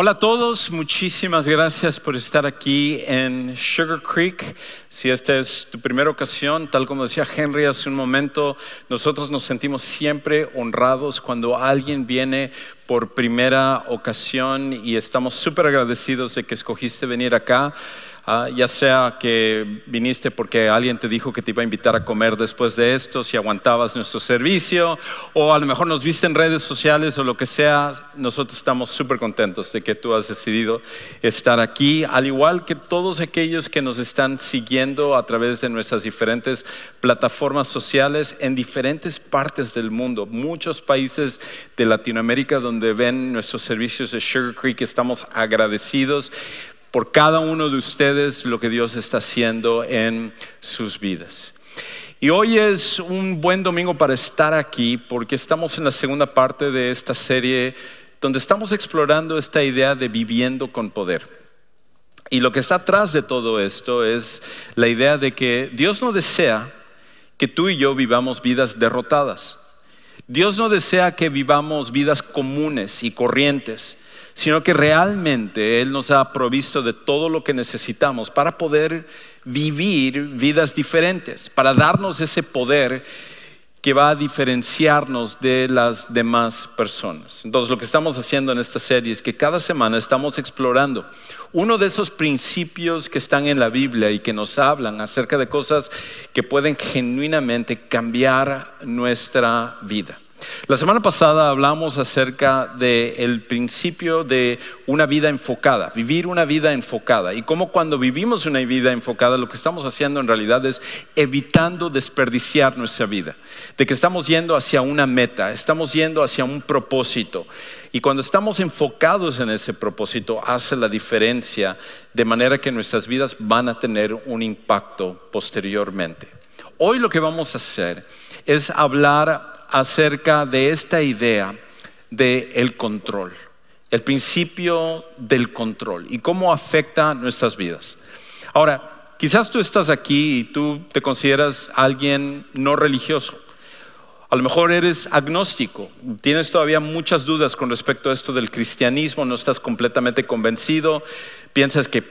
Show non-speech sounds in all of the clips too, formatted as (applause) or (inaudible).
Hola a todos, muchísimas gracias por estar aquí en Sugar Creek. Si esta es tu primera ocasión, tal como decía Henry hace un momento, nosotros nos sentimos siempre honrados cuando alguien viene por primera ocasión y estamos súper agradecidos de que escogiste venir acá. Ah, ya sea que viniste porque alguien te dijo que te iba a invitar a comer después de esto, si aguantabas nuestro servicio, o a lo mejor nos viste en redes sociales o lo que sea, nosotros estamos súper contentos de que tú has decidido estar aquí, al igual que todos aquellos que nos están siguiendo a través de nuestras diferentes plataformas sociales en diferentes partes del mundo, muchos países de Latinoamérica donde ven nuestros servicios de Sugar Creek, estamos agradecidos por cada uno de ustedes lo que Dios está haciendo en sus vidas. Y hoy es un buen domingo para estar aquí porque estamos en la segunda parte de esta serie donde estamos explorando esta idea de viviendo con poder. Y lo que está atrás de todo esto es la idea de que Dios no desea que tú y yo vivamos vidas derrotadas. Dios no desea que vivamos vidas comunes y corrientes sino que realmente Él nos ha provisto de todo lo que necesitamos para poder vivir vidas diferentes, para darnos ese poder que va a diferenciarnos de las demás personas. Entonces, lo que estamos haciendo en esta serie es que cada semana estamos explorando uno de esos principios que están en la Biblia y que nos hablan acerca de cosas que pueden genuinamente cambiar nuestra vida. La semana pasada hablamos acerca del principio de una vida enfocada, vivir una vida enfocada. Y cómo cuando vivimos una vida enfocada lo que estamos haciendo en realidad es evitando desperdiciar nuestra vida, de que estamos yendo hacia una meta, estamos yendo hacia un propósito. Y cuando estamos enfocados en ese propósito hace la diferencia de manera que nuestras vidas van a tener un impacto posteriormente. Hoy lo que vamos a hacer es hablar acerca de esta idea del el control, el principio del control y cómo afecta nuestras vidas. Ahora, quizás tú estás aquí y tú te consideras alguien no religioso. A lo mejor eres agnóstico, tienes todavía muchas dudas con respecto a esto del cristianismo, no estás completamente convencido, piensas que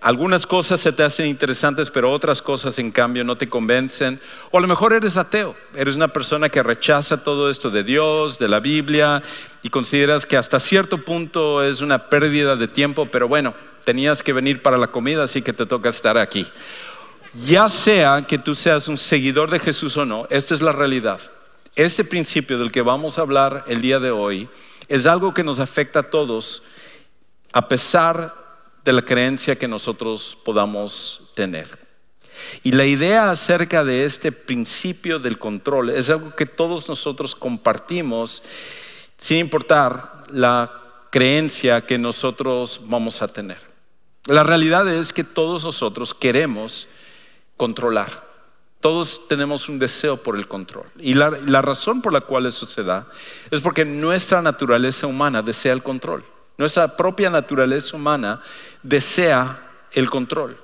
algunas cosas se te hacen interesantes, pero otras cosas en cambio no te convencen. O a lo mejor eres ateo, eres una persona que rechaza todo esto de Dios, de la Biblia, y consideras que hasta cierto punto es una pérdida de tiempo, pero bueno, tenías que venir para la comida, así que te toca estar aquí. Ya sea que tú seas un seguidor de Jesús o no, esta es la realidad. Este principio del que vamos a hablar el día de hoy es algo que nos afecta a todos, a pesar de la creencia que nosotros podamos tener. Y la idea acerca de este principio del control es algo que todos nosotros compartimos sin importar la creencia que nosotros vamos a tener. La realidad es que todos nosotros queremos controlar. Todos tenemos un deseo por el control. Y la, la razón por la cual eso se da es porque nuestra naturaleza humana desea el control. Nuestra propia naturaleza humana desea el control.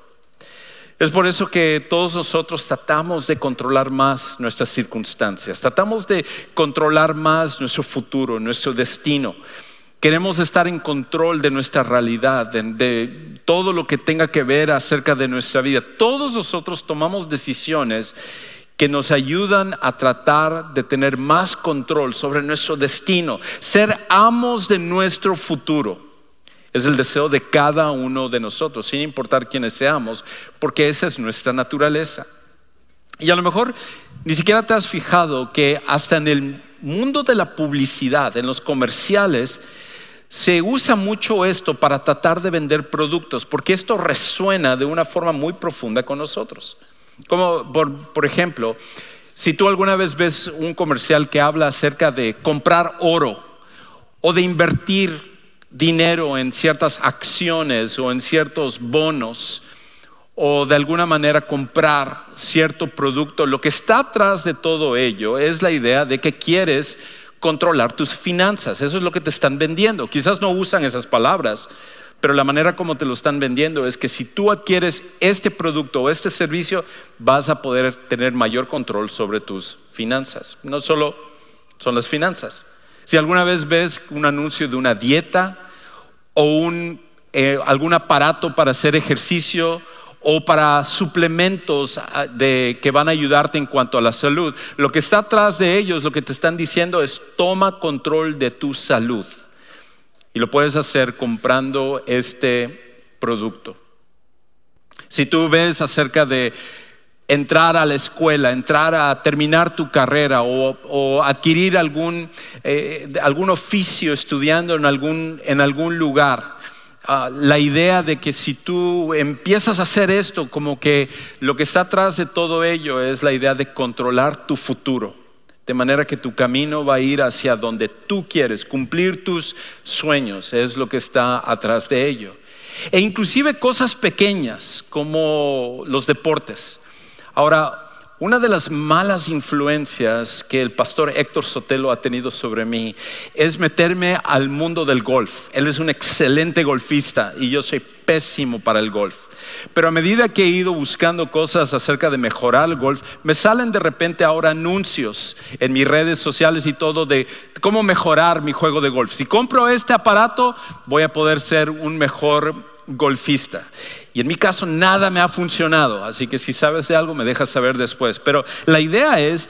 Es por eso que todos nosotros tratamos de controlar más nuestras circunstancias, tratamos de controlar más nuestro futuro, nuestro destino. Queremos estar en control de nuestra realidad, de, todo lo que tenga que ver acerca de nuestra vida. Todos nosotros tomamos decisiones que nos ayudan a tratar de tener más control sobre nuestro destino, ser amos de nuestro futuro. Es el deseo de cada uno de nosotros, sin importar quiénes seamos, porque esa es nuestra naturaleza. Y a lo mejor ni siquiera te has fijado que hasta en el mundo de la publicidad, en los comerciales, se usa mucho esto para tratar de vender productos, porque esto resuena de una forma muy profunda con nosotros. Como por, ejemplo, si tú alguna vez ves un comercial que habla acerca de comprar oro o de invertir dinero en ciertas acciones o en ciertos bonos o de alguna manera comprar cierto producto, lo que está atrás de todo ello es la idea de que quieres controlar tus finanzas. Eso es lo que te están vendiendo. Quizás no usan esas palabras, pero la manera como te lo están vendiendo es que si tú adquieres este producto o este servicio, vas a poder tener mayor control sobre tus finanzas. No solo son las finanzas. Si alguna vez ves un anuncio de una dieta o un, eh, algún aparato para hacer ejercicio o para suplementos ah, de, que van a ayudarte en cuanto a la salud. Lo que está atrás de ellos, lo que te están diciendo es toma control de tu salud. Y lo puedes hacer comprando este producto. Si tú ves acerca de entrar a la escuela, entrar a terminar tu carrera o, adquirir algún, eh, algún oficio estudiando en algún, en algún lugar, Ah, la idea de que si tú empiezas a hacer esto, como que lo que está atrás de todo ello es la idea de controlar tu futuro. De manera que tu camino va a ir hacia donde tú quieres, cumplir tus sueños, es lo que está atrás de ello. E inclusive cosas pequeñas como los deportes. Ahora, una de las malas influencias que el pastor Héctor Sotelo ha tenido sobre mí es meterme al mundo del golf. Él es un excelente golfista y yo soy pésimo para el golf. Pero a medida que he ido buscando cosas acerca de mejorar el golf, me salen de repente ahora anuncios en mis redes sociales y todo de cómo mejorar mi juego de golf. Si compro este aparato, voy a poder ser un mejor golfista. Y en mi caso nada me ha funcionado, así que si sabes de algo me dejas saber después. Pero la idea es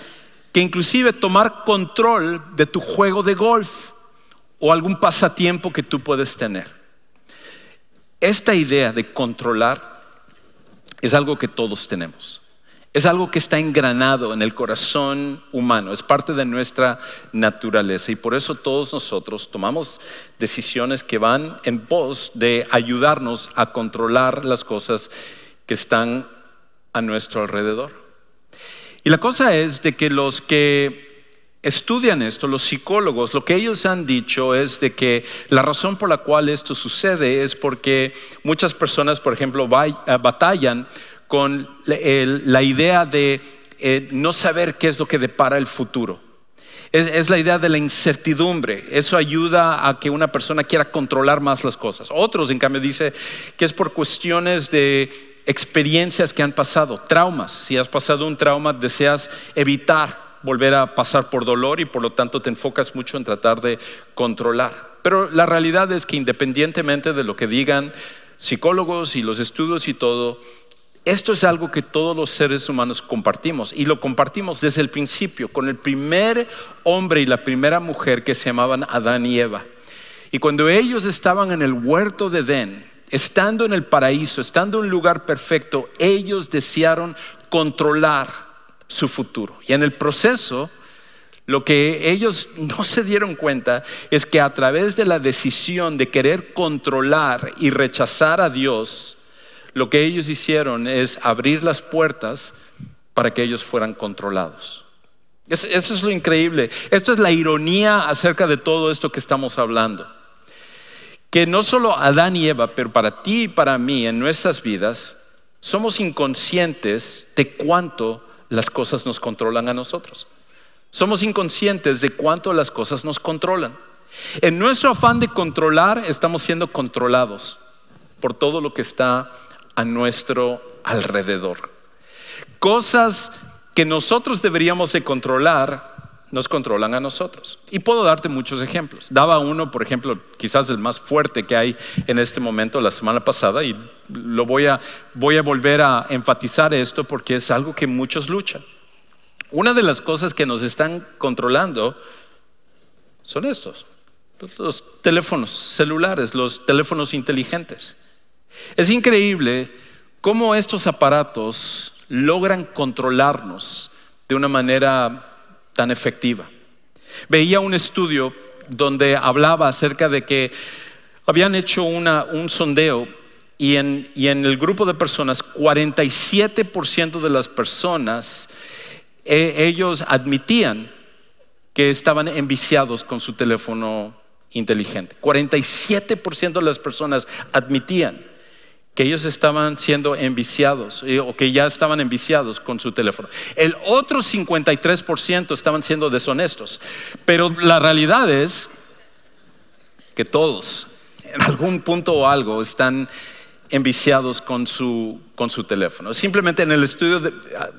que inclusive tomar control de tu juego de golf o algún pasatiempo que tú puedes tener. Esta idea de controlar es algo que todos tenemos. Es algo que está engranado en el corazón humano, es parte de nuestra naturaleza y por eso todos nosotros tomamos decisiones que van en pos de ayudarnos a controlar las cosas que están a nuestro alrededor. Y la cosa es de que los que estudian esto, los psicólogos, lo que ellos han dicho es de que la razón por la cual esto sucede es porque muchas personas, por ejemplo, batallan con la idea de eh, no saber qué es lo que depara el futuro. Es, la idea de la incertidumbre. Eso ayuda a que una persona quiera controlar más las cosas. Otros, en cambio, dice que es por cuestiones de experiencias que han pasado, traumas. Si has pasado un trauma, deseas evitar volver a pasar por dolor y por lo tanto te enfocas mucho en tratar de controlar. Pero la realidad es que independientemente de lo que digan psicólogos y los estudios y todo, esto es algo que todos los seres humanos compartimos y lo compartimos desde el principio con el primer hombre y la primera mujer que se llamaban Adán y Eva. Y cuando ellos estaban en el huerto de Edén, estando en el paraíso, estando en un lugar perfecto, ellos desearon controlar su futuro. Y en el proceso, lo que ellos no se dieron cuenta es que a través de la decisión de querer controlar y rechazar a Dios, lo que ellos hicieron es abrir las puertas para que ellos fueran controlados. Eso es lo increíble. Esto es la ironía acerca de todo esto que estamos hablando. Que no solo Adán y Eva, pero para ti y para mí en nuestras vidas, somos inconscientes de cuánto las cosas nos controlan a nosotros. Somos inconscientes de cuánto las cosas nos controlan. En nuestro afán de controlar, estamos siendo controlados por todo lo que está a nuestro alrededor. Cosas que nosotros deberíamos de controlar nos controlan a nosotros. Y puedo darte muchos ejemplos. Daba uno, por ejemplo, quizás el más fuerte que hay en este momento, la semana pasada, y lo voy a, voy a volver a enfatizar esto porque es algo que muchos luchan. Una de las cosas que nos están controlando son estos, los teléfonos celulares, los teléfonos inteligentes. Es increíble cómo estos aparatos logran controlarnos de una manera tan efectiva. Veía un estudio donde hablaba acerca de que habían hecho un sondeo y en, el grupo de personas, 47% de las personas, e, ellos admitían que estaban enviciados con su teléfono inteligente. 47% de las personas admitían que ellos estaban siendo enviciados eh, o que ya estaban enviciados con su teléfono. El otro 53% estaban siendo deshonestos. Pero la realidad es que todos, en algún punto o algo, están enviciados con su, con su teléfono. Simplemente en el estudio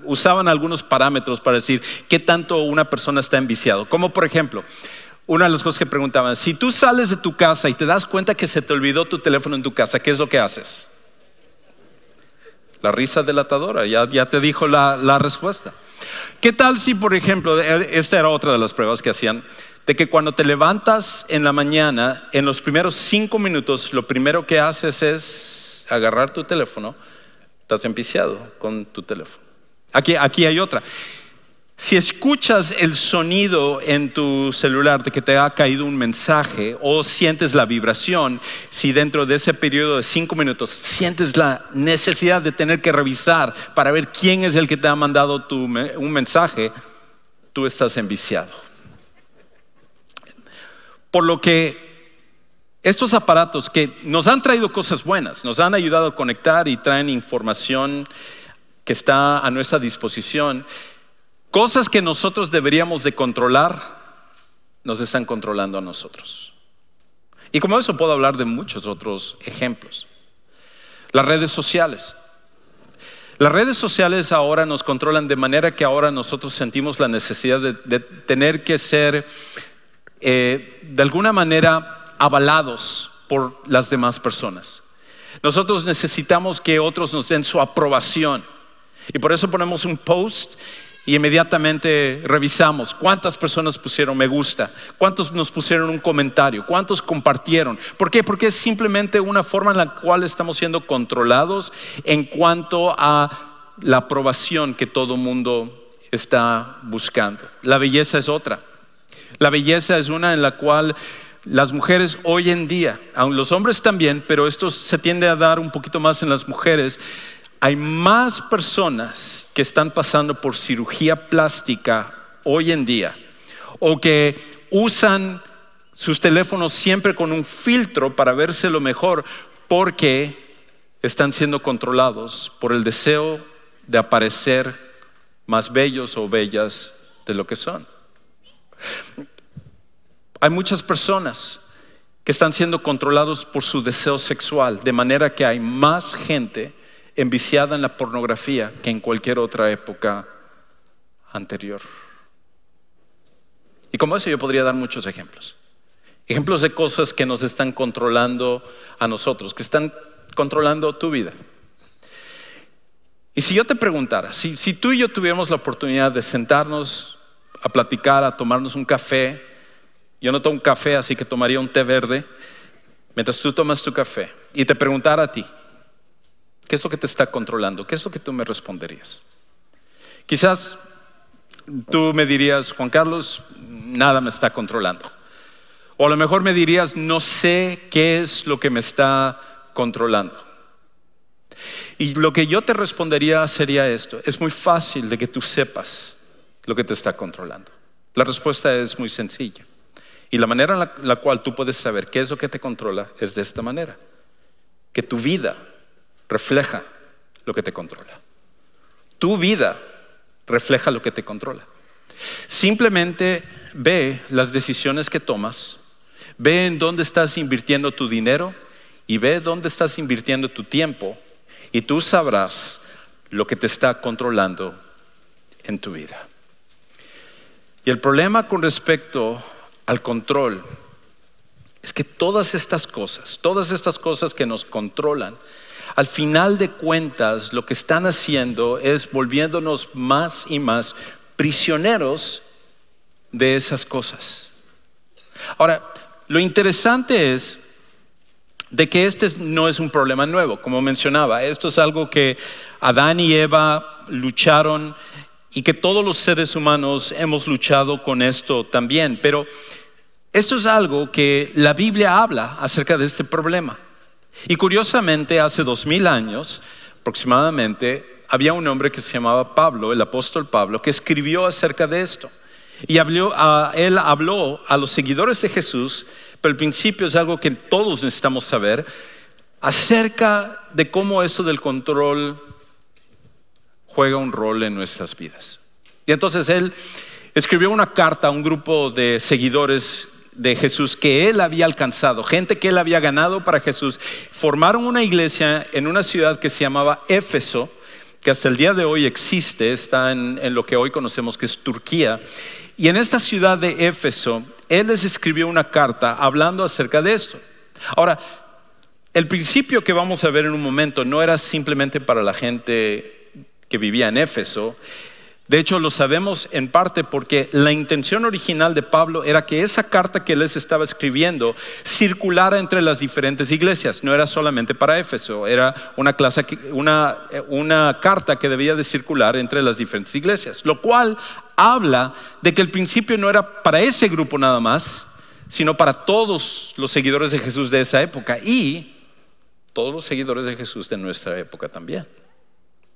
usaban algunos parámetros para decir qué tanto una persona está enviciado. Como por ejemplo, una de las cosas que preguntaban, si tú sales de tu casa y te das cuenta que se te olvidó tu teléfono en tu casa, ¿qué es lo que haces? La risa delatadora, ya, ya te dijo la, la respuesta. ¿Qué tal si, por ejemplo, esta era otra de las pruebas que hacían, de que cuando te levantas en la mañana, en los primeros cinco minutos, lo primero que haces es agarrar tu teléfono, estás empiciado con tu teléfono. Aquí, aquí hay otra. Si escuchas el sonido en tu celular de que te ha caído un mensaje o sientes la vibración, si dentro de ese periodo de cinco minutos sientes la necesidad de tener que revisar para ver quién es el que te ha mandado un mensaje, tú estás enviciado. Por lo que estos aparatos que nos han traído cosas buenas, nos han ayudado a conectar y traen información que está a nuestra disposición, Cosas que nosotros deberíamos de controlar, nos están controlando a nosotros. Y como eso puedo hablar de muchos otros ejemplos. Las redes sociales. Las redes sociales ahora nos controlan de manera que ahora nosotros sentimos la necesidad de, tener que ser eh, de alguna manera avalados por las demás personas. Nosotros necesitamos que otros nos den su aprobación. Y por eso ponemos un post y inmediatamente revisamos cuántas personas pusieron me gusta, cuántos nos pusieron un comentario, cuántos compartieron. ¿Por qué? Porque es simplemente una forma en la cual estamos siendo controlados en cuanto a la aprobación que todo mundo está buscando. La belleza es otra. La belleza es una en la cual las mujeres hoy en día, aun los hombres también, pero esto se tiende a dar un poquito más en las mujeres, hay más personas que están pasando por cirugía plástica hoy en día o que usan sus teléfonos siempre con un filtro para verse lo mejor porque están siendo controlados por el deseo de aparecer más bellos o bellas de lo que son. Hay muchas personas que están siendo controlados por su deseo sexual, de manera que hay más gente enviciada en la pornografía que en cualquier otra época anterior. Y como eso yo podría dar muchos ejemplos. Ejemplos de cosas que nos están controlando a nosotros, que están controlando tu vida. Y si yo te preguntara, si, si tú y yo tuviéramos la oportunidad de sentarnos a platicar, a tomarnos un café, yo no tomo un café, así que tomaría un té verde, mientras tú tomas tu café, y te preguntara a ti, ¿Qué es lo que te está controlando? ¿Qué es lo que tú me responderías? Quizás tú me dirías, Juan Carlos, nada me está controlando. O a lo mejor me dirías, no sé qué es lo que me está controlando. Y lo que yo te respondería sería esto. Es muy fácil de que tú sepas lo que te está controlando. La respuesta es muy sencilla. Y la manera en la, cual tú puedes saber qué es lo que te controla es de esta manera. Que tu vida refleja lo que te controla. Tu vida refleja lo que te controla. Simplemente ve las decisiones que tomas, ve en dónde estás invirtiendo tu dinero y ve dónde estás invirtiendo tu tiempo y tú sabrás lo que te está controlando en tu vida. Y el problema con respecto al control es que todas estas cosas, todas estas cosas que nos controlan, al final de cuentas lo que están haciendo es volviéndonos más y más prisioneros de esas cosas. Ahora, lo interesante es de que este no es un problema nuevo, como mencionaba, esto es algo que Adán y Eva lucharon y que todos los seres humanos hemos luchado con esto también, pero esto es algo que la Biblia habla acerca de este problema. Y curiosamente, hace dos mil años aproximadamente, había un hombre que se llamaba Pablo, el apóstol Pablo, que escribió acerca de esto. Y él habló a los seguidores de Jesús, pero el principio es algo que todos necesitamos saber, acerca de cómo esto del control juega un rol en nuestras vidas. Y entonces él escribió una carta a un grupo de seguidores de Jesús que él había alcanzado, gente que él había ganado para Jesús, formaron una iglesia en una ciudad que se llamaba Éfeso que hasta el día de hoy existe, está en, lo que hoy conocemos que es Turquía. Y en esta ciudad de Éfeso, él les escribió una carta hablando acerca de esto. Ahora, el principio que vamos a ver en un momento no era simplemente para la gente que vivía en Éfeso. De hecho, lo sabemos en parte porque la intención original de Pablo era que esa carta que él les estaba escribiendo circulara entre las diferentes iglesias. No era solamente para Éfeso, era una, clase, una, una carta que debía de circular entre las diferentes iglesias. Lo cual habla de que el principio no era para ese grupo nada más, sino para todos los seguidores de Jesús de esa época y todos los seguidores de Jesús de nuestra época también.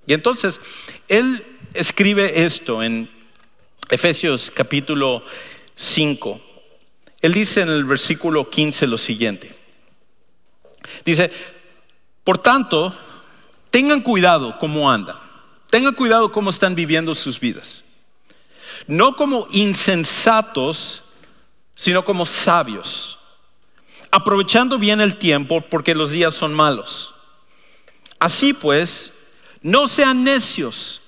Y entonces, él escribe esto en Efesios capítulo 5. Él dice en el versículo 15 lo siguiente. Dice, por tanto, tengan cuidado cómo andan. Tengan cuidado cómo están viviendo sus vidas no como insensatos, sino como sabios, aprovechando bien el tiempo porque los días son malos. Así pues, no sean necios,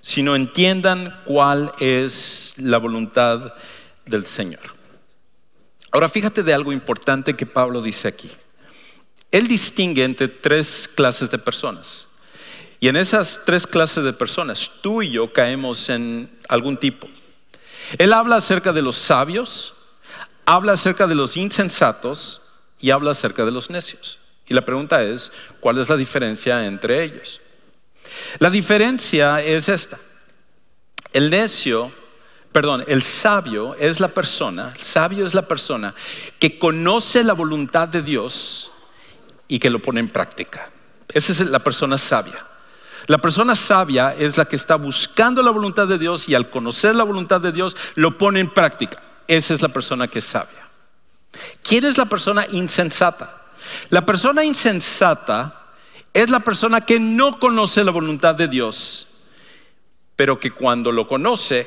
sino entiendan cuál es la voluntad del Señor. Ahora fíjate de algo importante que Pablo dice aquí. Él distingue entre tres clases de personas. Y en esas tres clases de personas, tú y yo caemos en algún tipo. Él habla acerca de los sabios, habla acerca de los insensatos y habla acerca de los necios. Y la pregunta es, ¿cuál es la diferencia entre ellos? La diferencia es esta. El necio, perdón, el sabio es la persona, el sabio es la persona que conoce la voluntad de Dios y que lo pone en práctica. Esa es la persona sabia. La persona sabia es la que está buscando la voluntad de Dios y al conocer la voluntad de Dios lo pone en práctica. Esa es la persona que es sabia. ¿Quién es la persona insensata? La persona insensata es la persona que no conoce la voluntad de Dios, pero que cuando lo conoce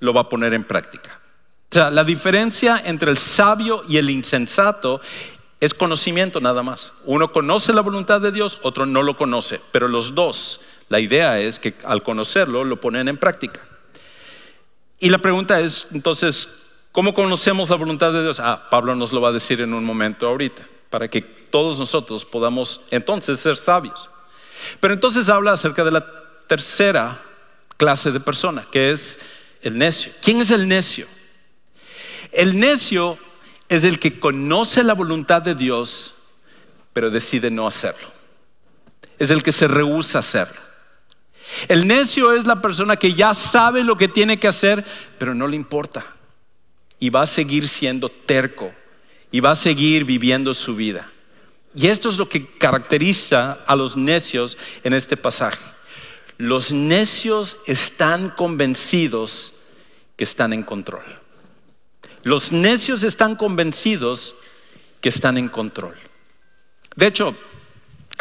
lo va a poner en práctica. O sea, la diferencia entre el sabio y el insensato es conocimiento nada más. Uno conoce la voluntad de Dios, otro no lo conoce, pero los dos, la idea es que al conocerlo lo ponen en práctica. Y la pregunta es, entonces, ¿cómo conocemos la voluntad de Dios? Ah, Pablo nos lo va a decir en un momento ahorita, para que todos nosotros podamos entonces ser sabios. Pero entonces habla acerca de la tercera clase de persona, que es el necio. ¿Quién es el necio? El necio es el que conoce la voluntad de Dios, pero decide no hacerlo. Es el que se rehúsa a hacerlo. El necio es la persona que ya sabe lo que tiene que hacer, pero no le importa. Y va a seguir siendo terco. Y va a seguir viviendo su vida. Y esto es lo que caracteriza a los necios en este pasaje. Los necios están convencidos que están en control. Los necios están convencidos que están en control. De hecho,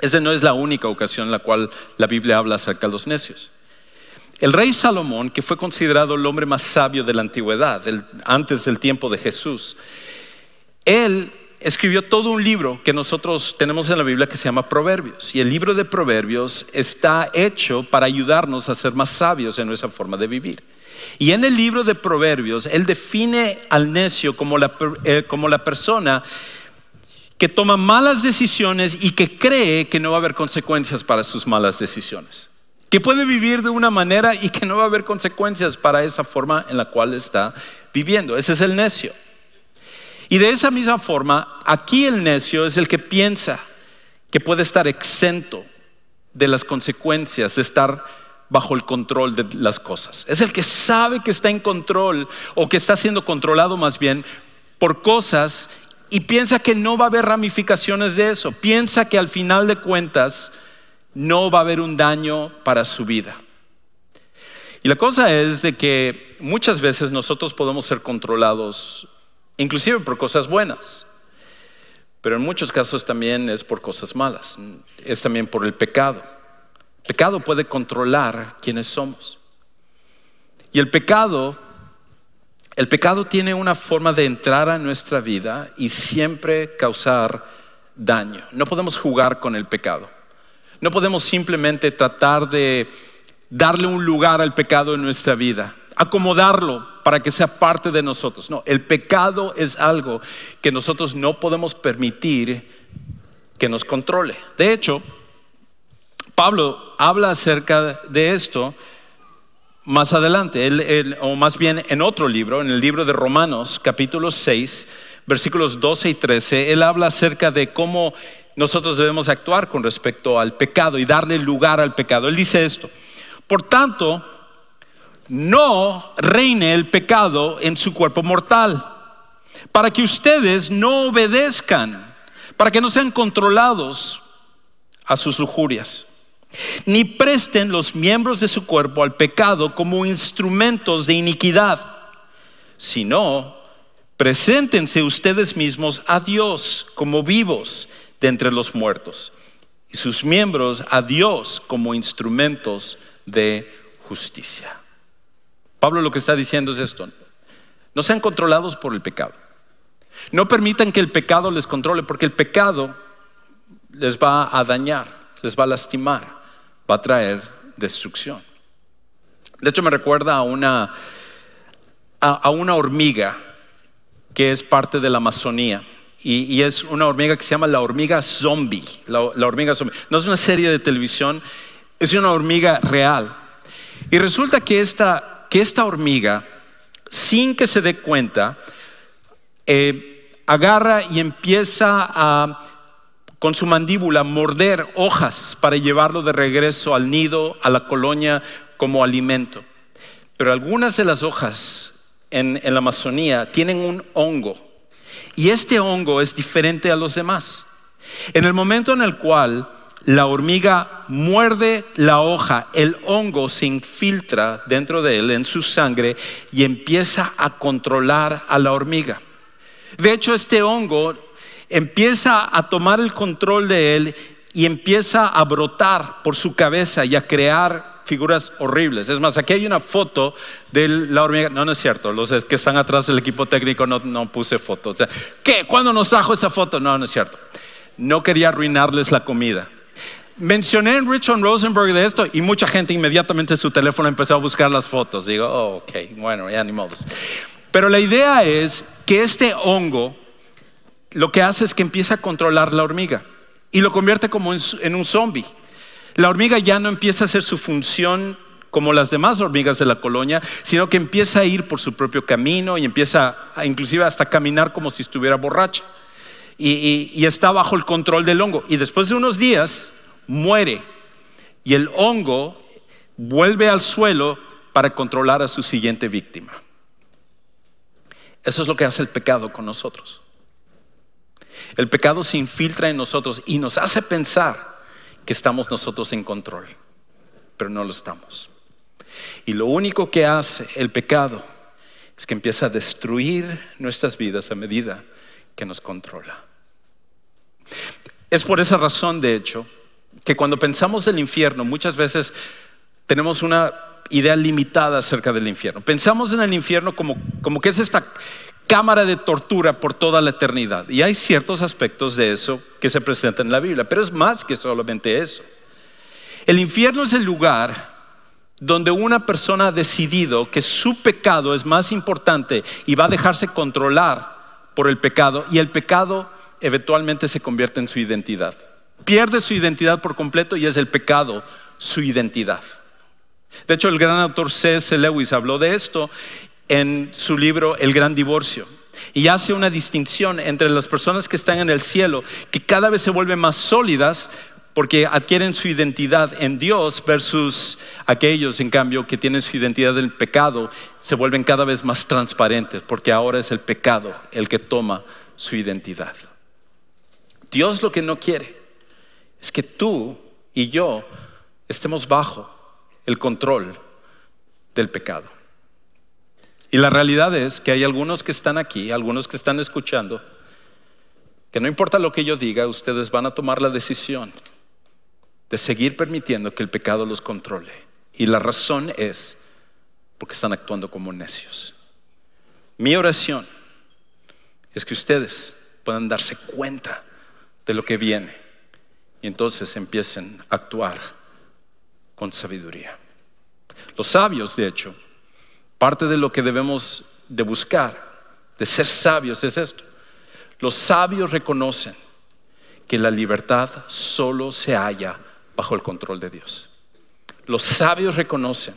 esta no es la única ocasión en la cual la Biblia habla acerca de los necios. El rey Salomón, que fue considerado el hombre más sabio de la antigüedad, antes del tiempo de Jesús, él escribió todo un libro que nosotros tenemos en la Biblia que se llama Proverbios. Y el libro de Proverbios está hecho para ayudarnos a ser más sabios en nuestra forma de vivir. Y en el libro de Proverbios, él define al necio como la, eh, como la persona que toma malas decisiones y que cree que no va a haber consecuencias para sus malas decisiones. Que puede vivir de una manera y que no va a haber consecuencias para esa forma en la cual está viviendo. Ese es el necio. Y de esa misma forma, aquí el necio es el que piensa que puede estar exento de las consecuencias de estar bajo el control de las cosas. Es el que sabe que está en control o que está siendo controlado más bien por cosas y piensa que no va a haber ramificaciones de eso. Piensa que al final de cuentas no va a haber un daño para su vida. Y la cosa es de que muchas veces nosotros podemos ser controlados inclusive por cosas buenas, pero en muchos casos también es por cosas malas, es también por el pecado pecado puede controlar quiénes somos. Y el pecado, el pecado tiene una forma de entrar a nuestra vida y siempre causar daño. No podemos jugar con el pecado. No podemos simplemente tratar de darle un lugar al pecado en nuestra vida, acomodarlo para que sea parte de nosotros. No, el pecado es algo que nosotros no podemos permitir que nos controle. De hecho, Pablo habla acerca de esto más adelante, o más bien en otro libro, en el libro de Romanos, capítulo 6, versículos 12 y 13, él habla acerca de cómo nosotros debemos actuar con respecto al pecado y darle lugar al pecado. Él dice esto, por tanto, no reine el pecado en su cuerpo mortal, para que ustedes no obedezcan, para que no sean controlados a sus lujurias ni presten los miembros de su cuerpo al pecado como instrumentos de iniquidad, sino preséntense ustedes mismos a Dios como vivos de entre los muertos y sus miembros a Dios como instrumentos de justicia. Pablo lo que está diciendo es esto, no sean controlados por el pecado. No permitan que el pecado les controle porque el pecado les va a dañar, les va a lastimar va a traer destrucción. De hecho, me recuerda a una, a, una hormiga que es parte de la Amazonía. Y, es una hormiga que se llama la hormiga zombie. La, hormiga zombie. No es una serie de televisión, es una hormiga real. Y resulta que esta, que esta hormiga, sin que se dé cuenta, eh, agarra y empieza a con su mandíbula morder hojas para llevarlo de regreso al nido, a la colonia, como alimento. Pero algunas de las hojas en, la Amazonía tienen un hongo y este hongo es diferente a los demás. En el momento en el cual la hormiga muerde la hoja, el hongo se infiltra dentro de él, en su sangre, y empieza a controlar a la hormiga. De hecho, este hongo empieza a tomar el control de él y empieza a brotar por su cabeza y a crear figuras horribles. Es más, aquí hay una foto de la hormiga. No, no es cierto. Los que están atrás del equipo técnico no, no puse fotos. ¿Qué? ¿Cuándo nos trajo esa foto? No, no es cierto. No quería arruinarles la comida. Mencioné en Richard Rosenberg de esto y mucha gente inmediatamente en su teléfono empezó a buscar las fotos. Digo, oh, ok, bueno, ya ni modos. Pero la idea es que este hongo lo que hace es que empieza a controlar la hormiga y lo convierte como en un zombie. La hormiga ya no empieza a hacer su función como las demás hormigas de la colonia, sino que empieza a ir por su propio camino y empieza a, inclusive hasta caminar como si estuviera borracha. Y, y está bajo el control del hongo. Y después de unos días muere. Y el hongo vuelve al suelo para controlar a su siguiente víctima. Eso es lo que hace el pecado con nosotros. El pecado se infiltra en nosotros y nos hace pensar que estamos nosotros en control, pero no lo estamos. Y lo único que hace el pecado es que empieza a destruir nuestras vidas a medida que nos controla. Es por esa razón, de hecho, que cuando pensamos del infierno, muchas veces tenemos una idea limitada acerca del infierno. Pensamos en el infierno como, como que es esta cámara de tortura por toda la eternidad. Y hay ciertos aspectos de eso que se presentan en la Biblia, pero es más que solamente eso. El infierno es el lugar donde una persona ha decidido que su pecado es más importante y va a dejarse controlar por el pecado y el pecado eventualmente se convierte en su identidad. Pierde su identidad por completo y es el pecado su identidad. De hecho, el gran autor C.S. Lewis habló de esto en su libro El Gran Divorcio. Y hace una distinción entre las personas que están en el cielo, que cada vez se vuelven más sólidas porque adquieren su identidad en Dios versus aquellos, en cambio, que tienen su identidad en el pecado, se vuelven cada vez más transparentes porque ahora es el pecado el que toma su identidad. Dios lo que no quiere es que tú y yo estemos bajo el control del pecado. Y la realidad es que hay algunos que están aquí, algunos que están escuchando, que no importa lo que yo diga, ustedes van a tomar la decisión de seguir permitiendo que el pecado los controle. Y la razón es porque están actuando como necios. Mi oración es que ustedes puedan darse cuenta de lo que viene y entonces empiecen a actuar con sabiduría. los sabios de hecho, parte de lo que debemos de buscar, de ser sabios, es esto. Los sabios reconocen que la libertad solo se halla bajo el control de Dios. Los sabios reconocen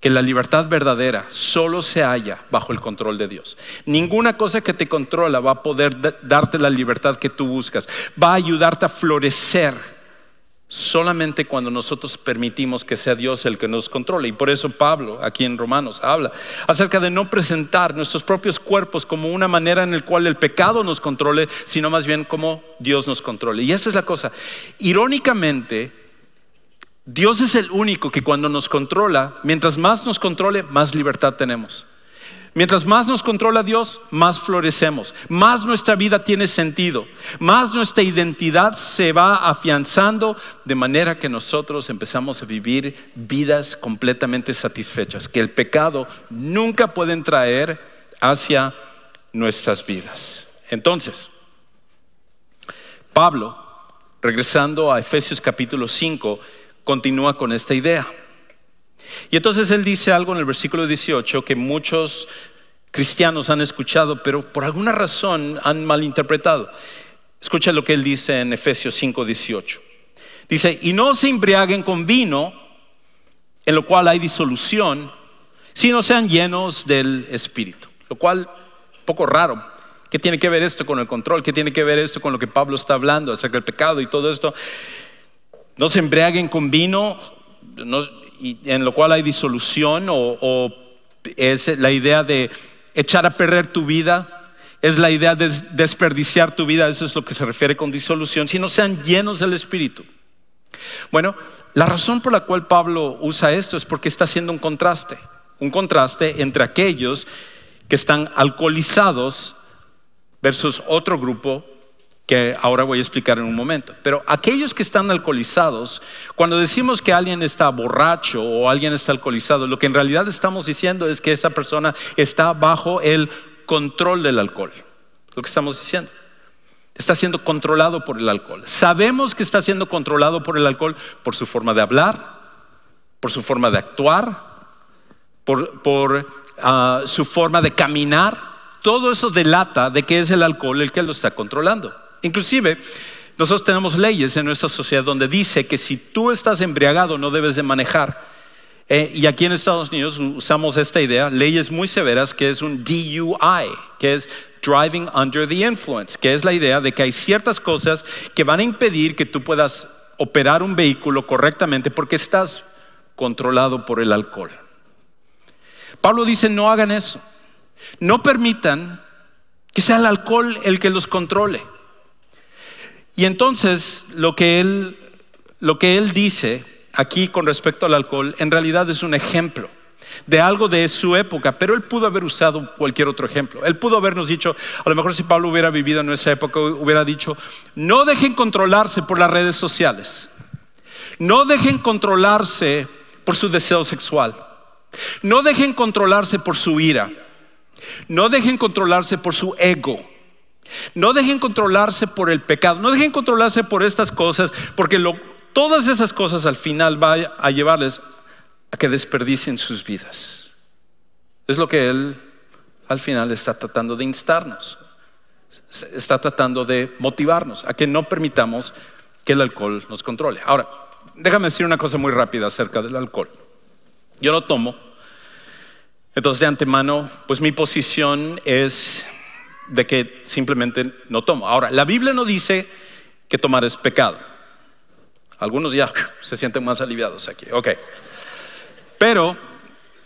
que la libertad verdadera solo se halla bajo el control de Dios. Ninguna cosa que te controla va a poder darte la libertad que tú buscas, va a ayudarte a florecer solamente cuando nosotros permitimos que sea Dios el que nos controle. Y por eso Pablo, aquí en Romanos, habla acerca de no presentar nuestros propios cuerpos como una manera en la cual el pecado nos controle, sino más bien como Dios nos controle. Y esa es la cosa. Irónicamente, Dios es el único que cuando nos controla, mientras más nos controle, más libertad tenemos. Mientras más nos controla Dios, más florecemos, más nuestra vida tiene sentido, más nuestra identidad se va afianzando de manera que nosotros empezamos a vivir vidas completamente satisfechas, que el pecado nunca puede traer hacia nuestras vidas. Entonces, Pablo, regresando a Efesios capítulo 5, continúa con esta idea. Y entonces él dice algo en el versículo 18 que muchos cristianos han escuchado, pero por alguna razón han malinterpretado. Escucha lo que él dice en Efesios 5, 18. Dice, y no se embriaguen con vino, en lo cual hay disolución, sino sean llenos del Espíritu. Lo cual, poco raro. ¿Qué tiene que ver esto con el control? ¿Qué tiene que ver esto con lo que Pablo está hablando acerca del pecado y todo esto? No se embriaguen con vino, en lo cual hay disolución, o, es la idea de echar a perder tu vida, es la idea de desperdiciar tu vida, eso es lo que se refiere con disolución, sino sean llenos del Espíritu. Bueno, la razón por la cual Pablo usa esto es porque está haciendo un contraste, un contraste entre aquellos que están alcoholizados versus otro grupo que ahora voy a explicar en un momento. Pero aquellos que están alcoholizados, cuando decimos que alguien está borracho o alguien está alcoholizado, lo que en realidad estamos diciendo es que esa persona está bajo el control del alcohol. Lo que estamos diciendo. Está siendo controlado por el alcohol. Sabemos que está siendo controlado por el alcohol por su forma de hablar, por su forma de actuar, por, ah, su forma de caminar. Todo eso delata de que es el alcohol el que lo está controlando. Inclusive, nosotros tenemos leyes en nuestra sociedad donde dice que si tú estás embriagado no debes de manejar. Eh, y aquí en Estados Unidos usamos esta idea, leyes muy severas, que es un DUI, que es Driving Under the Influence, que es la idea de que hay ciertas cosas que van a impedir que tú puedas operar un vehículo correctamente porque estás controlado por el alcohol. Pablo dice, no hagan eso. No permitan que sea el alcohol el que los controle. Y entonces lo que él, lo que él dice aquí con respecto al alcohol en realidad es un ejemplo de algo de su época, pero él pudo haber usado cualquier otro ejemplo. Él pudo habernos dicho, a lo mejor si Pablo hubiera vivido en nuestra época, hubiera dicho, no dejen controlarse por las redes sociales, no dejen controlarse por su deseo sexual, no dejen controlarse por su ira, no dejen controlarse por su ego. No dejen controlarse por el pecado, no dejen controlarse por estas cosas, porque todas esas cosas al final van a llevarles a que desperdicien sus vidas. Es lo que Él al final está tratando de instarnos, está tratando de motivarnos a que no permitamos que el alcohol nos controle. Ahora, déjame decir una cosa muy rápida acerca del alcohol. Yo lo tomo, entonces de antemano, pues mi posición es de que simplemente no tomo. Ahora, la Biblia no dice que tomar es pecado. Algunos ya (laughs) se sienten más aliviados aquí. Ok. Pero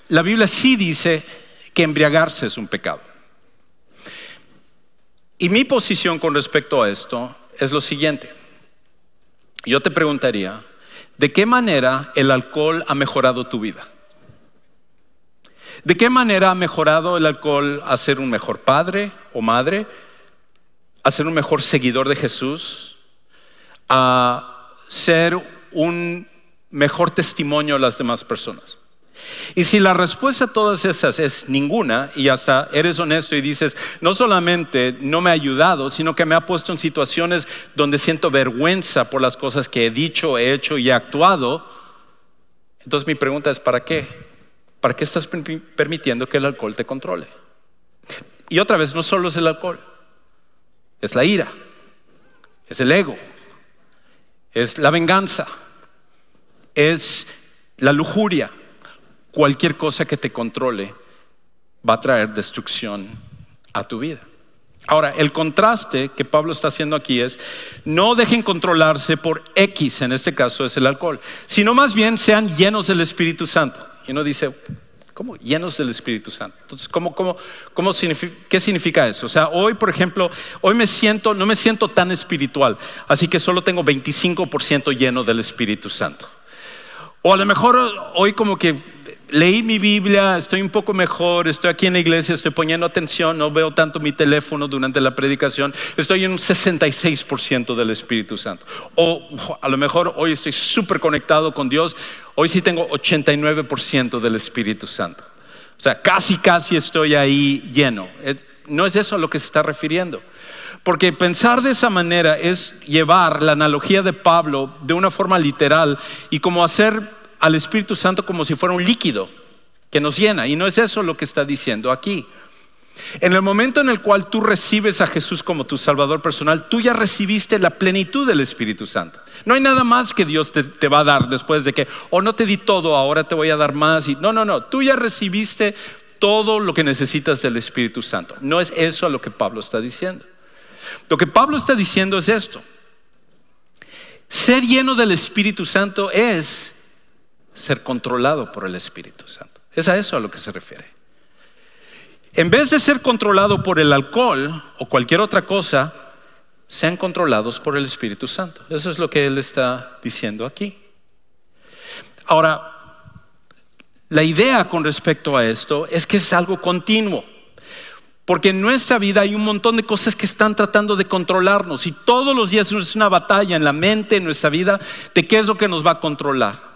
la Biblia sí dice que embriagarse es un pecado. Y mi posición con respecto a esto es lo siguiente. Yo te preguntaría, ¿de qué manera el alcohol ha mejorado tu vida? ¿De qué manera ha mejorado el alcohol a ser un mejor padre o madre? ¿A ser un mejor seguidor de Jesús? ¿A ser un mejor testimonio a las demás personas? Y si la respuesta a todas esas es ninguna, y hasta eres honesto y dices, no solamente no me ha ayudado, sino que me ha puesto en situaciones donde siento vergüenza por las cosas que he dicho, he hecho y he actuado, Entonces mi pregunta es, ¿para qué? ¿Para qué estás permitiendo que el alcohol te controle? Y otra vez, no solo es el alcohol, es la ira, es el ego, es la venganza, es la lujuria. Cualquier cosa que te controle va a traer destrucción a tu vida. Ahora, el contraste que Pablo está haciendo aquí es, no dejen controlarse por X, en este caso es el alcohol, sino más bien sean llenos del Espíritu Santo. Y uno dice, ¿cómo? Llenos del Espíritu Santo. Entonces, ¿cómo, cómo, ¿qué significa eso? O sea, hoy, por ejemplo, hoy me siento, no me siento tan espiritual, así que solo tengo 25% lleno del Espíritu Santo. O a lo mejor hoy como que leí mi Biblia, estoy un poco mejor, estoy aquí en la iglesia, estoy poniendo atención, no veo tanto mi teléfono durante la predicación, estoy en un 66% del Espíritu Santo. O a lo mejor hoy estoy súper conectado con Dios, hoy sí tengo 89% del Espíritu Santo. O sea, casi, casi estoy ahí lleno. No es eso a lo que se está refiriendo. Porque pensar de esa manera es llevar la analogía de Pablo de una forma literal y como hacer al Espíritu Santo como si fuera un líquido que nos llena. Y no es eso lo que está diciendo aquí. En el momento en el cual tú recibes a Jesús como tu Salvador personal, tú ya recibiste la plenitud del Espíritu Santo. No hay nada más que Dios te, va a dar después de que, o oh, no te di todo, ahora te voy a dar más. Y, no, no, no, tú ya recibiste todo lo que necesitas del Espíritu Santo. No es eso a lo que Pablo está diciendo. Lo que Pablo está diciendo es esto. Ser lleno del Espíritu Santo es ser controlado por el Espíritu Santo. Es a eso a lo que se refiere. En vez de ser controlado por el alcohol o cualquier otra cosa, sean controlados por el Espíritu Santo. Eso es lo que él está diciendo aquí. Ahora, la idea con respecto a esto es que es algo continuo. Porque en nuestra vida hay un montón de cosas que están tratando de controlarnos y todos los días es una batalla en la mente, en nuestra vida, de qué es lo que nos va a controlar.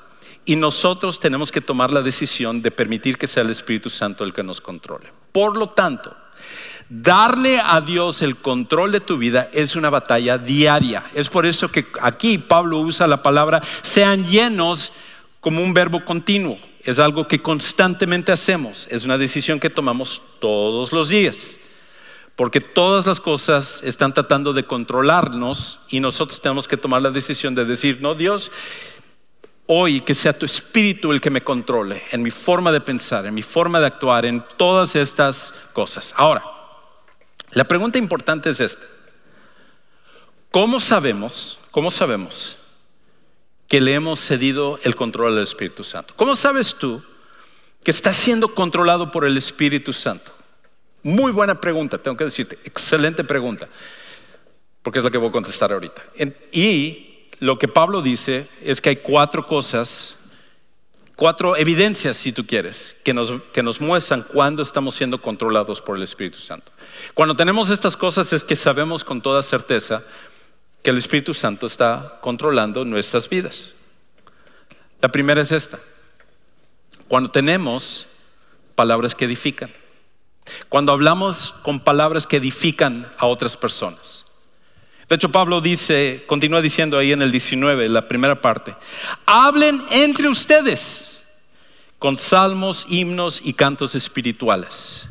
Y nosotros tenemos que tomar la decisión de permitir que sea el Espíritu Santo el que nos controle. Por lo tanto, darle a Dios el control de tu vida es una batalla diaria. Es por eso que aquí Pablo usa la palabra sean llenos como un verbo continuo. Es algo que constantemente hacemos. Es una decisión que tomamos todos los días. Porque todas las cosas están tratando de controlarnos y nosotros tenemos que tomar la decisión de decir, no, Dios, hoy que sea tu espíritu el que me controle en mi forma de pensar, en mi forma de actuar, en todas estas cosas. Ahora, la pregunta importante es esta. ¿Cómo sabemos, cómo sabemos que le hemos cedido el control al Espíritu Santo? ¿Cómo sabes tú que estás siendo controlado por el Espíritu Santo? Muy buena pregunta, tengo que decirte, excelente pregunta, porque es la que voy a contestar ahorita. Y lo que Pablo dice es que hay cuatro cosas, cuatro evidencias, si tú quieres, que nos, que nos muestran cuándo estamos siendo controlados por el Espíritu Santo. Cuando tenemos estas cosas es que sabemos con toda certeza que el Espíritu Santo está controlando nuestras vidas. La primera es esta. Cuando tenemos palabras que edifican. Cuando hablamos con palabras que edifican a otras personas. De hecho, Pablo dice, continúa diciendo ahí en el 19, la primera parte, hablen entre ustedes con salmos, himnos y cantos espirituales.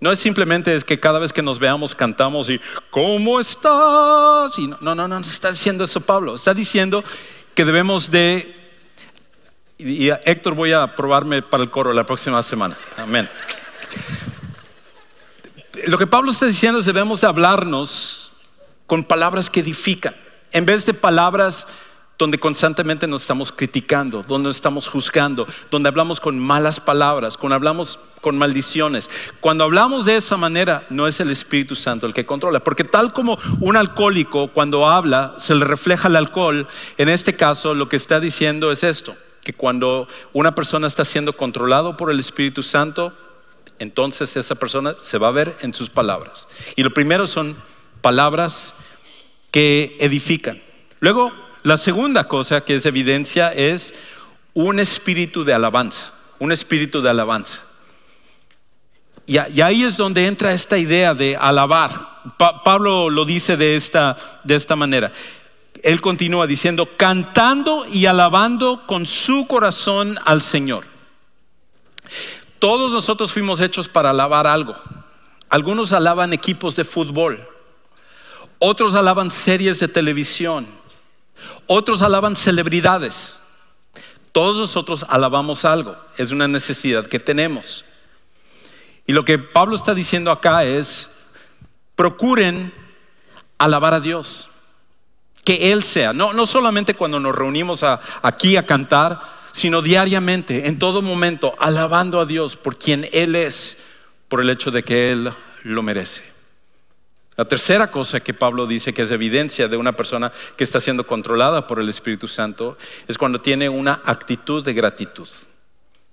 No es simplemente es que cada vez que nos veamos cantamos y ¿cómo estás? Y no, no, no, no está diciendo eso Pablo. Está diciendo que debemos de y Héctor voy a probarme para el coro la próxima semana. Amén. Lo que Pablo está diciendo es debemos de hablarnos con palabras que edifican, en vez de palabras donde constantemente nos estamos criticando, donde nos estamos juzgando, donde hablamos con malas palabras, cuando hablamos con maldiciones. Cuando hablamos de esa manera, no es el Espíritu Santo el que controla, porque tal como un alcohólico cuando habla se le refleja el alcohol, en este caso lo que está diciendo es esto, que cuando una persona está siendo controlado por el Espíritu Santo, entonces esa persona se va a ver en sus palabras. Y lo primero son palabras que edifican. Luego, la segunda cosa que es evidencia es un espíritu de alabanza, un espíritu de alabanza. Y, ahí es donde entra esta idea de alabar. Pablo lo dice de esta, de esta manera. él continúa diciendo, cantando y alabando con su corazón al Señor. Todos nosotros fuimos hechos para alabar algo. Algunos alaban equipos de fútbol, otros alaban series de televisión, otros alaban celebridades. Todos nosotros alabamos algo, es una necesidad que tenemos. Y lo que Pablo está diciendo acá es, procuren alabar a Dios, que Él sea, no, no solamente cuando nos reunimos aquí a cantar, sino diariamente, en todo momento, alabando a Dios por quien Él es, por el hecho de que Él lo merece. La tercera cosa que Pablo dice que es evidencia de una persona que está siendo controlada por el Espíritu Santo es cuando tiene una actitud de gratitud.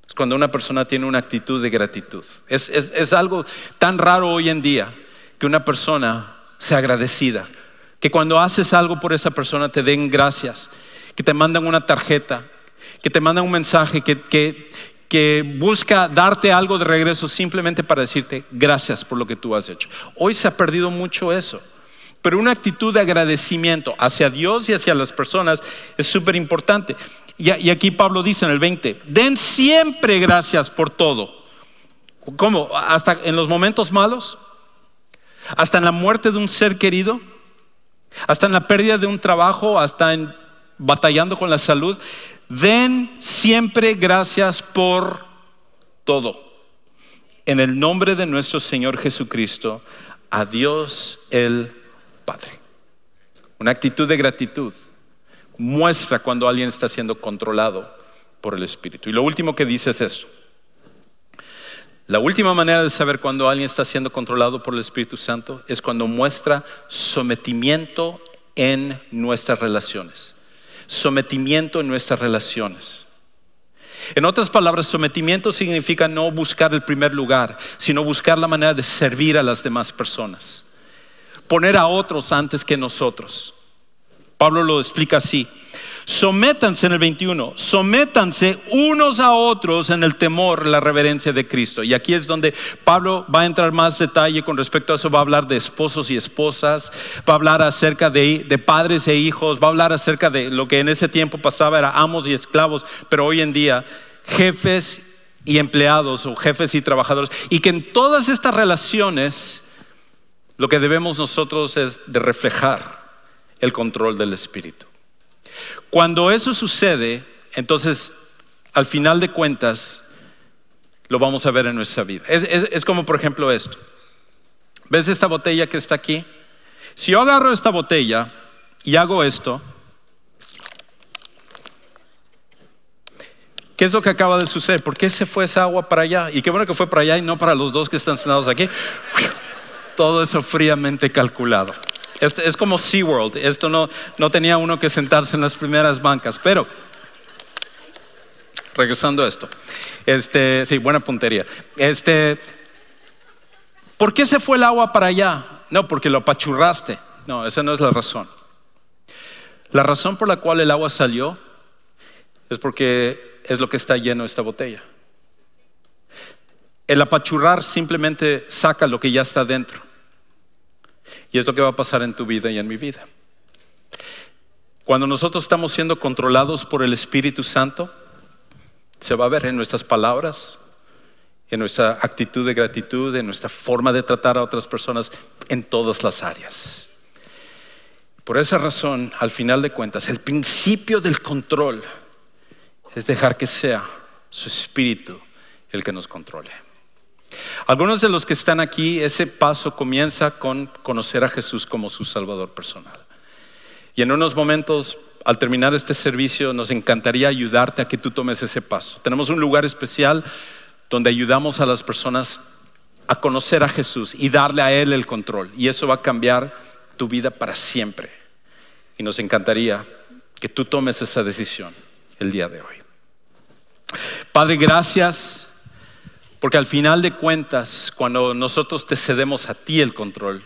Es cuando una persona tiene una actitud de gratitud. Es, es algo tan raro hoy en día que una persona sea agradecida. Que cuando haces algo por esa persona te den gracias. Que te mandan una tarjeta que te manda un mensaje, que, que, busca darte algo de regreso simplemente para decirte gracias por lo que tú has hecho. Hoy se ha perdido mucho eso. Pero una actitud de agradecimiento hacia Dios y hacia las personas es súper importante. Y, aquí Pablo dice en el 20, den siempre gracias por todo. ¿Cómo? ¿Hasta en los momentos malos? ¿Hasta en la muerte de un ser querido? ¿Hasta en la pérdida de un trabajo? ¿Hasta en batallando con la salud? Den siempre gracias por todo. En el nombre de nuestro Señor Jesucristo, a Dios el Padre. Una actitud de gratitud muestra cuando alguien está siendo controlado por el Espíritu. Y lo último que dice es esto. La última manera de saber cuando alguien está siendo controlado por el Espíritu Santo es cuando muestra sometimiento en nuestras relaciones sometimiento en nuestras relaciones. En otras palabras, sometimiento significa no buscar el primer lugar, sino buscar la manera de servir a las demás personas. Poner a otros antes que nosotros. Pablo lo explica así. Sométanse en el 21, sométanse unos a otros en el temor, la reverencia de Cristo. Y aquí es donde Pablo va a entrar más detalle con respecto a eso, va a hablar de esposos y esposas, va a hablar acerca de, padres e hijos, va a hablar acerca de lo que en ese tiempo pasaba, era amos y esclavos, pero hoy en día jefes y empleados o jefes y trabajadores. Y que en todas estas relaciones lo que debemos nosotros es de reflejar el control del Espíritu. Cuando eso sucede, entonces, al final de cuentas, lo vamos a ver en nuestra vida. Es, como, por ejemplo, esto. ¿Ves esta botella que está aquí? Si yo agarro esta botella y hago esto, ¿qué es lo que acaba de suceder? ¿Por qué se fue esa agua para allá? Y qué bueno que fue para allá y no para los dos que están sentados aquí. Todo eso fríamente calculado. Este es como SeaWorld. Esto no, no tenía uno que sentarse en las primeras bancas. Pero, regresando a esto. Este, sí, buena puntería. Este, ¿por qué se fue el agua para allá? No, porque lo apachurraste. No, esa no es la razón. La razón por la cual el agua salió es porque es lo que está lleno esta botella. El apachurrar simplemente saca lo que ya está dentro. Y es lo que va a pasar en tu vida y en mi vida. Cuando nosotros estamos siendo controlados por el Espíritu Santo, se va a ver en nuestras palabras, en nuestra actitud de gratitud, en nuestra forma de tratar a otras personas, en todas las áreas. Por esa razón, al final de cuentas, el principio del control es dejar que sea su espíritu el que nos controle. Algunos de los que están aquí, ese paso comienza con conocer a Jesús como su Salvador personal. Y en unos momentos, al terminar este servicio, nos encantaría ayudarte a que tú tomes ese paso. Tenemos un lugar especial donde ayudamos a las personas a conocer a Jesús y darle a Él el control. Y eso va a cambiar tu vida para siempre. Y nos encantaría que tú tomes esa decisión el día de hoy. Padre, gracias porque al final de cuentas, cuando nosotros te cedemos a ti el control,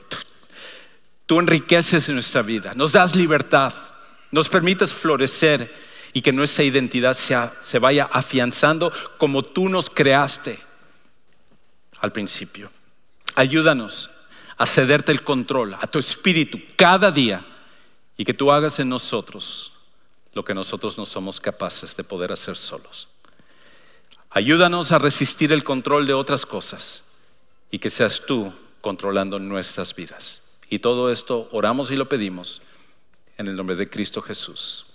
tú enriqueces nuestra vida, nos das libertad, nos permites florecer y que nuestra identidad se vaya afianzando como tú nos creaste al principio. Ayúdanos a cederte el control a tu espíritu cada día y que tú hagas en nosotros lo que nosotros no somos capaces de poder hacer solos. Ayúdanos a resistir el control de otras cosas y que seas tú controlando nuestras vidas. Y todo esto oramos y lo pedimos en el nombre de Cristo Jesús.